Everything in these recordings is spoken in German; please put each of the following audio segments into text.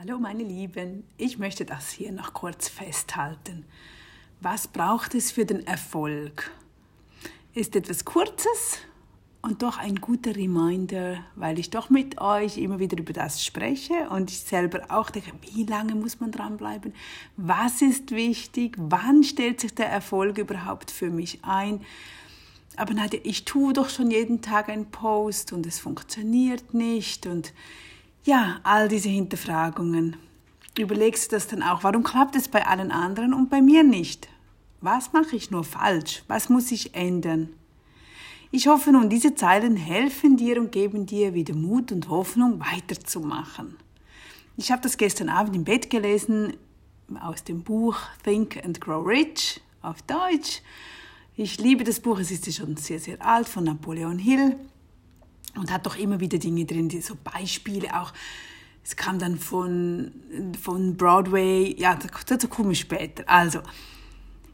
Hallo meine Lieben, ich möchte das hier noch kurz festhalten. Was braucht es für den Erfolg? Ist etwas Kurzes und doch ein guter Reminder, weil ich doch mit euch immer wieder über das spreche und ich selber auch denke, wie lange muss man dranbleiben? Was ist wichtig? Wann stellt sich der Erfolg überhaupt für mich ein? Aber Nadja, ich tue doch schon jeden Tag einen Post und es funktioniert nicht und ja, all diese Hinterfragungen. Überlegst du das dann auch? Warum klappt es bei allen anderen und bei mir nicht? Was mache ich nur falsch? Was muss ich ändern? Ich hoffe nun, diese Zeilen helfen dir und geben dir wieder Mut und Hoffnung, weiterzumachen. Ich habe das gestern Abend im Bett gelesen aus dem Buch Think and Grow Rich auf Deutsch. Ich liebe das Buch, es ist schon sehr, sehr alt von Napoleon Hill und hat doch immer wieder Dinge drin, die so Beispiele auch. Es kam dann von, von Broadway, ja, dazu komme ich später. Also,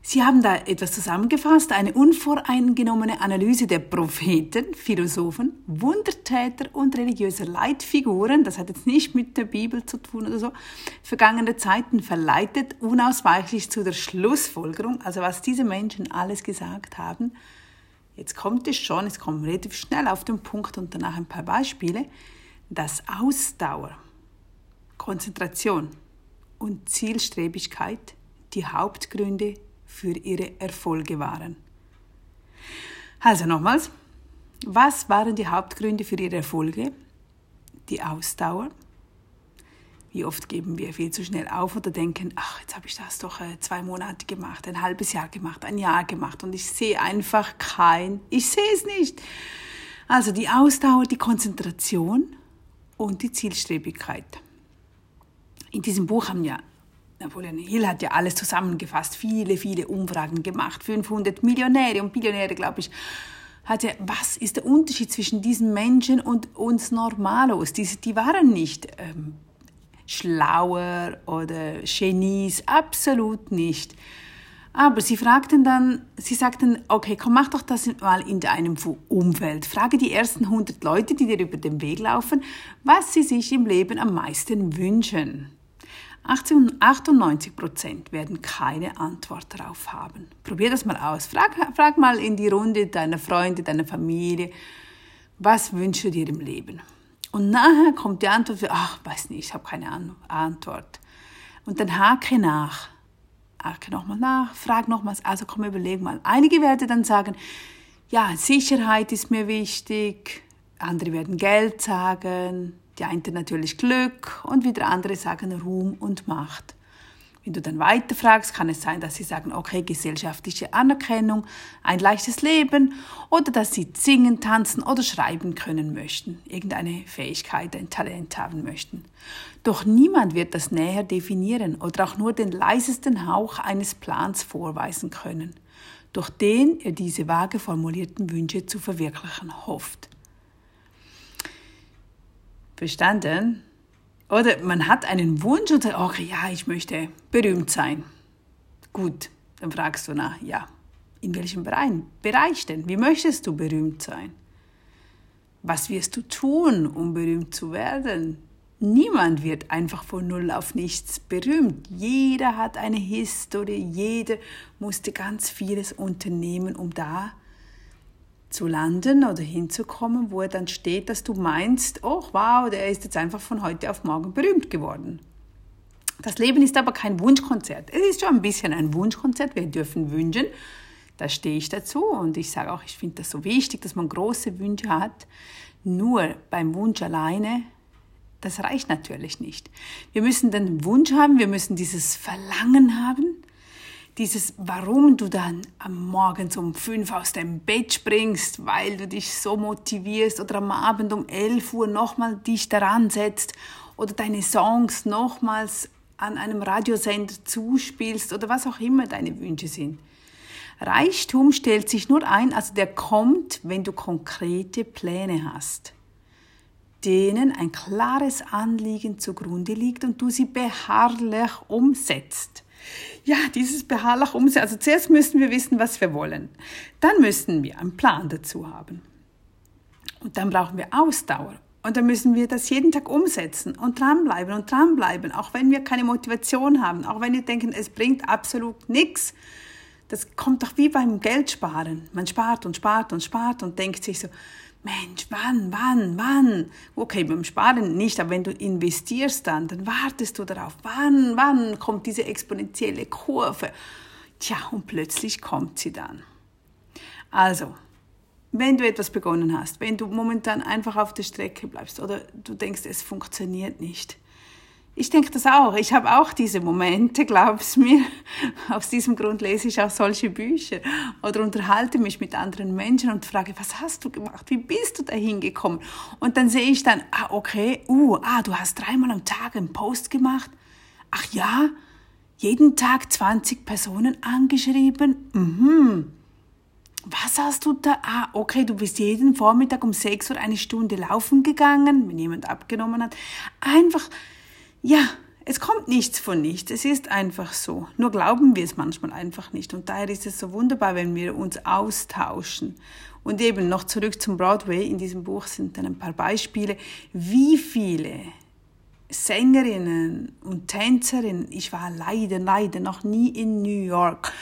Sie haben da etwas zusammengefasst, eine unvoreingenommene Analyse der Propheten, Philosophen, Wundertäter und religiöser Leitfiguren, das hat jetzt nicht mit der Bibel zu tun oder so, vergangene Zeiten verleitet, unausweichlich zu der Schlussfolgerung, also was diese Menschen alles gesagt haben, Jetzt kommt es schon, es kommt relativ schnell auf den Punkt und danach ein paar Beispiele, dass Ausdauer, Konzentration und Zielstrebigkeit die Hauptgründe für ihre Erfolge waren. Also nochmals, was waren die Hauptgründe für ihre Erfolge? Die Ausdauer, wie oft geben wir viel zu schnell auf oder denken, ach, jetzt habe ich das doch äh, zwei Monate gemacht, ein halbes Jahr gemacht, ein Jahr gemacht und ich sehe einfach kein, ich sehe es nicht. Also die Ausdauer, die Konzentration und die Zielstrebigkeit. In diesem Buch haben ja Napoleon Hill hat ja alles zusammengefasst, viele, viele Umfragen gemacht, 500 Millionäre und Billionäre, glaube ich, hat er, was ist der Unterschied zwischen diesen Menschen und uns Normalos? Die, die waren nicht ähm, schlauer oder Genies, absolut nicht. Aber sie fragten dann, sie sagten, okay, komm, mach doch das mal in deinem Umfeld. Frage die ersten 100 Leute, die dir über den Weg laufen, was sie sich im Leben am meisten wünschen. 98 Prozent werden keine Antwort darauf haben. Probier das mal aus. Frag, frag mal in die Runde deiner Freunde, deiner Familie, was wünschst du dir im Leben? Und nachher kommt die Antwort ach, weiß nicht, ich habe keine Antwort. Und dann hake nach. Hake nochmal nach, frag nochmals, also komm, überleg mal. Einige werden dann sagen, ja, Sicherheit ist mir wichtig. Andere werden Geld sagen. Die einen natürlich Glück und wieder andere sagen Ruhm und Macht. Wenn du dann weiter fragst, kann es sein, dass sie sagen, okay, gesellschaftliche Anerkennung, ein leichtes Leben oder dass sie singen, tanzen oder schreiben können möchten, irgendeine Fähigkeit, ein Talent haben möchten. Doch niemand wird das näher definieren oder auch nur den leisesten Hauch eines Plans vorweisen können, durch den er diese vage formulierten Wünsche zu verwirklichen hofft. Verstanden? Oder man hat einen Wunsch und sagt, okay, ja, ich möchte berühmt sein. Gut, dann fragst du nach, ja, in welchem Bereich, denn? Wie möchtest du berühmt sein? Was wirst du tun, um berühmt zu werden? Niemand wird einfach von Null auf nichts berühmt. Jeder hat eine Historie, jeder musste ganz vieles unternehmen, um da zu landen oder hinzukommen, wo er dann steht, dass du meinst, oh wow, der ist jetzt einfach von heute auf morgen berühmt geworden. Das Leben ist aber kein Wunschkonzert. Es ist schon ein bisschen ein Wunschkonzert. Wir dürfen wünschen. Da stehe ich dazu und ich sage auch, ich finde das so wichtig, dass man große Wünsche hat. Nur beim Wunsch alleine, das reicht natürlich nicht. Wir müssen den Wunsch haben, wir müssen dieses Verlangen haben dieses, warum du dann am Morgen um fünf aus dem Bett springst, weil du dich so motivierst oder am Abend um elf Uhr nochmal dich daran setzt oder deine Songs nochmals an einem Radiosender zuspielst oder was auch immer deine Wünsche sind. Reichtum stellt sich nur ein, also der kommt, wenn du konkrete Pläne hast, denen ein klares Anliegen zugrunde liegt und du sie beharrlich umsetzt. Ja, dieses beharrlich umsetzen. Also zuerst müssen wir wissen, was wir wollen. Dann müssen wir einen Plan dazu haben. Und dann brauchen wir Ausdauer Und dann müssen wir das jeden Tag umsetzen und dranbleiben und dranbleiben, auch wenn wir keine Motivation haben, auch wenn wir denken, es bringt absolut nichts. Das kommt doch wie beim Geldsparen. Man spart und spart und spart und denkt sich so, Mensch, wann, wann, wann? Okay, beim Sparen nicht, aber wenn du investierst dann, dann wartest du darauf. Wann, wann kommt diese exponentielle Kurve? Tja, und plötzlich kommt sie dann. Also, wenn du etwas begonnen hast, wenn du momentan einfach auf der Strecke bleibst oder du denkst, es funktioniert nicht. Ich denke das auch. Ich habe auch diese Momente, glaub's mir. Aus diesem Grund lese ich auch solche Bücher oder unterhalte mich mit anderen Menschen und frage, was hast du gemacht? Wie bist du dahin gekommen? Und dann sehe ich dann, ah, okay, uh, ah, du hast dreimal am Tag einen Post gemacht. Ach ja, jeden Tag 20 Personen angeschrieben. Mhm was hast du da? Ah, okay, du bist jeden Vormittag um 6 Uhr eine Stunde laufen gegangen, wenn jemand abgenommen hat. Einfach, ja, es kommt nichts von nichts. Es ist einfach so. Nur glauben wir es manchmal einfach nicht. Und daher ist es so wunderbar, wenn wir uns austauschen. Und eben noch zurück zum Broadway. In diesem Buch sind dann ein paar Beispiele, wie viele Sängerinnen und Tänzerinnen, ich war leider, leider noch nie in New York,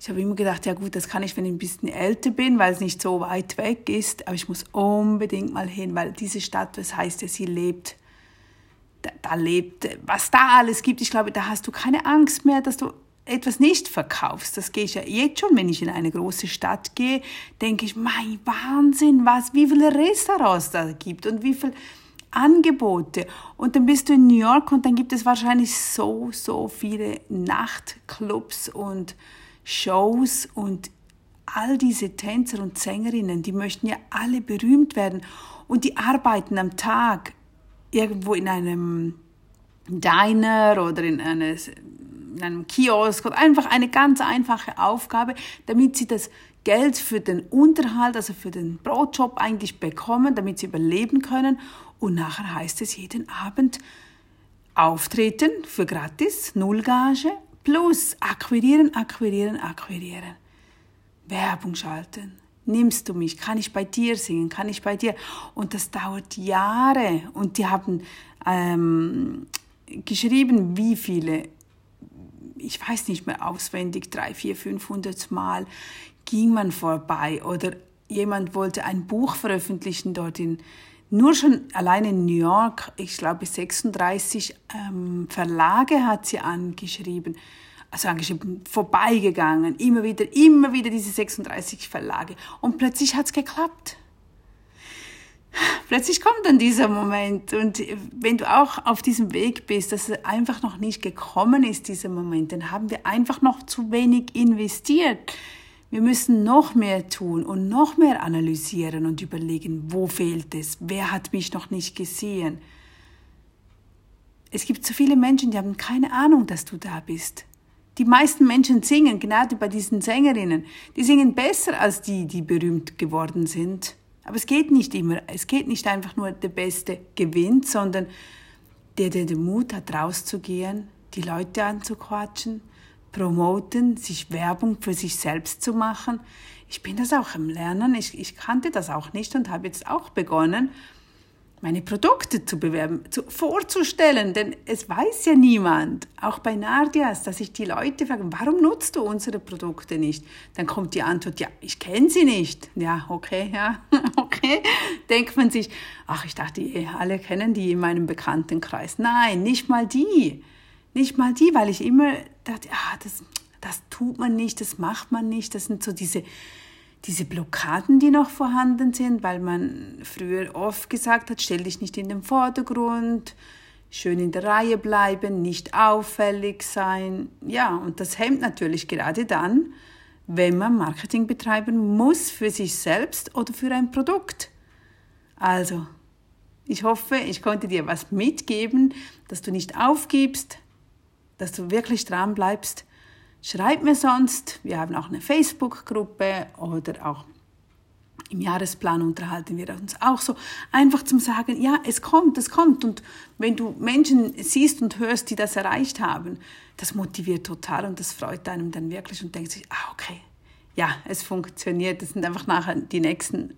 ich habe immer gedacht, ja gut, das kann ich, wenn ich ein bisschen älter bin, weil es nicht so weit weg ist. Aber ich muss unbedingt mal hin, weil diese Stadt, das heißt ja, sie lebt, da, da lebt, was da alles gibt. Ich glaube, da hast du keine Angst mehr, dass du etwas nicht verkaufst. Das gehe ich ja jetzt schon, wenn ich in eine große Stadt gehe, denke ich, mein Wahnsinn, was, wie viele Restaurants da gibt und wie viele Angebote. Und dann bist du in New York und dann gibt es wahrscheinlich so, so viele Nachtclubs und Shows und all diese Tänzer und Sängerinnen, die möchten ja alle berühmt werden und die arbeiten am Tag irgendwo in einem Diner oder in, eine, in einem Kiosk oder einfach eine ganz einfache Aufgabe, damit sie das Geld für den Unterhalt, also für den Brotjob eigentlich bekommen, damit sie überleben können. Und nachher heißt es jeden Abend auftreten für gratis, Nullgage Plus akquirieren, akquirieren, akquirieren. Werbung schalten. Nimmst du mich? Kann ich bei dir singen? Kann ich bei dir? Und das dauert Jahre. Und die haben ähm, geschrieben, wie viele, ich weiß nicht mehr auswendig, drei, vier, 500 Mal ging man vorbei. Oder jemand wollte ein Buch veröffentlichen dort in nur schon allein in New York, ich glaube 36 ähm, Verlage hat sie angeschrieben, also angeschrieben, vorbeigegangen, immer wieder, immer wieder diese 36 Verlage. Und plötzlich hat es geklappt. Plötzlich kommt dann dieser Moment und wenn du auch auf diesem Weg bist, dass es einfach noch nicht gekommen ist, dieser Moment, dann haben wir einfach noch zu wenig investiert. Wir müssen noch mehr tun und noch mehr analysieren und überlegen, wo fehlt es, wer hat mich noch nicht gesehen. Es gibt so viele Menschen, die haben keine Ahnung, dass du da bist. Die meisten Menschen singen, gerade bei diesen Sängerinnen, die singen besser als die, die berühmt geworden sind. Aber es geht nicht immer, es geht nicht einfach nur, der Beste gewinnt, sondern der, der den Mut hat, rauszugehen, die Leute anzuquatschen, promoten, sich Werbung für sich selbst zu machen. Ich bin das auch im Lernen. Ich, ich kannte das auch nicht und habe jetzt auch begonnen, meine Produkte zu bewerben, zu, vorzustellen, denn es weiß ja niemand, auch bei Nardias, dass ich die Leute frage, warum nutzt du unsere Produkte nicht? Dann kommt die Antwort, ja, ich kenne sie nicht. Ja, okay, ja, okay. Denkt man sich, ach, ich dachte, alle kennen die in meinem Bekanntenkreis. Nein, nicht mal die. Nicht mal die, weil ich immer dachte, ah, das, das tut man nicht, das macht man nicht. Das sind so diese, diese Blockaden, die noch vorhanden sind, weil man früher oft gesagt hat, stell dich nicht in den Vordergrund, schön in der Reihe bleiben, nicht auffällig sein. Ja, und das hemmt natürlich gerade dann, wenn man Marketing betreiben muss für sich selbst oder für ein Produkt. Also, ich hoffe, ich konnte dir was mitgeben, dass du nicht aufgibst, dass du wirklich dran bleibst. Schreib mir sonst. Wir haben auch eine Facebook-Gruppe oder auch im Jahresplan unterhalten wir uns auch so. Einfach zum Sagen, ja, es kommt, es kommt. Und wenn du Menschen siehst und hörst, die das erreicht haben, das motiviert total und das freut einem dann wirklich und denkt sich, ah, okay, ja, es funktioniert. Das sind einfach nachher die nächsten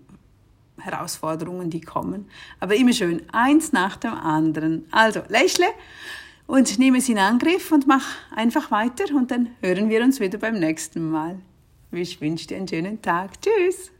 Herausforderungen, die kommen. Aber immer schön eins nach dem anderen. Also lächle und nehme es in Angriff und mach einfach weiter und dann hören wir uns wieder beim nächsten Mal. Ich wünsche dir einen schönen Tag. Tschüss.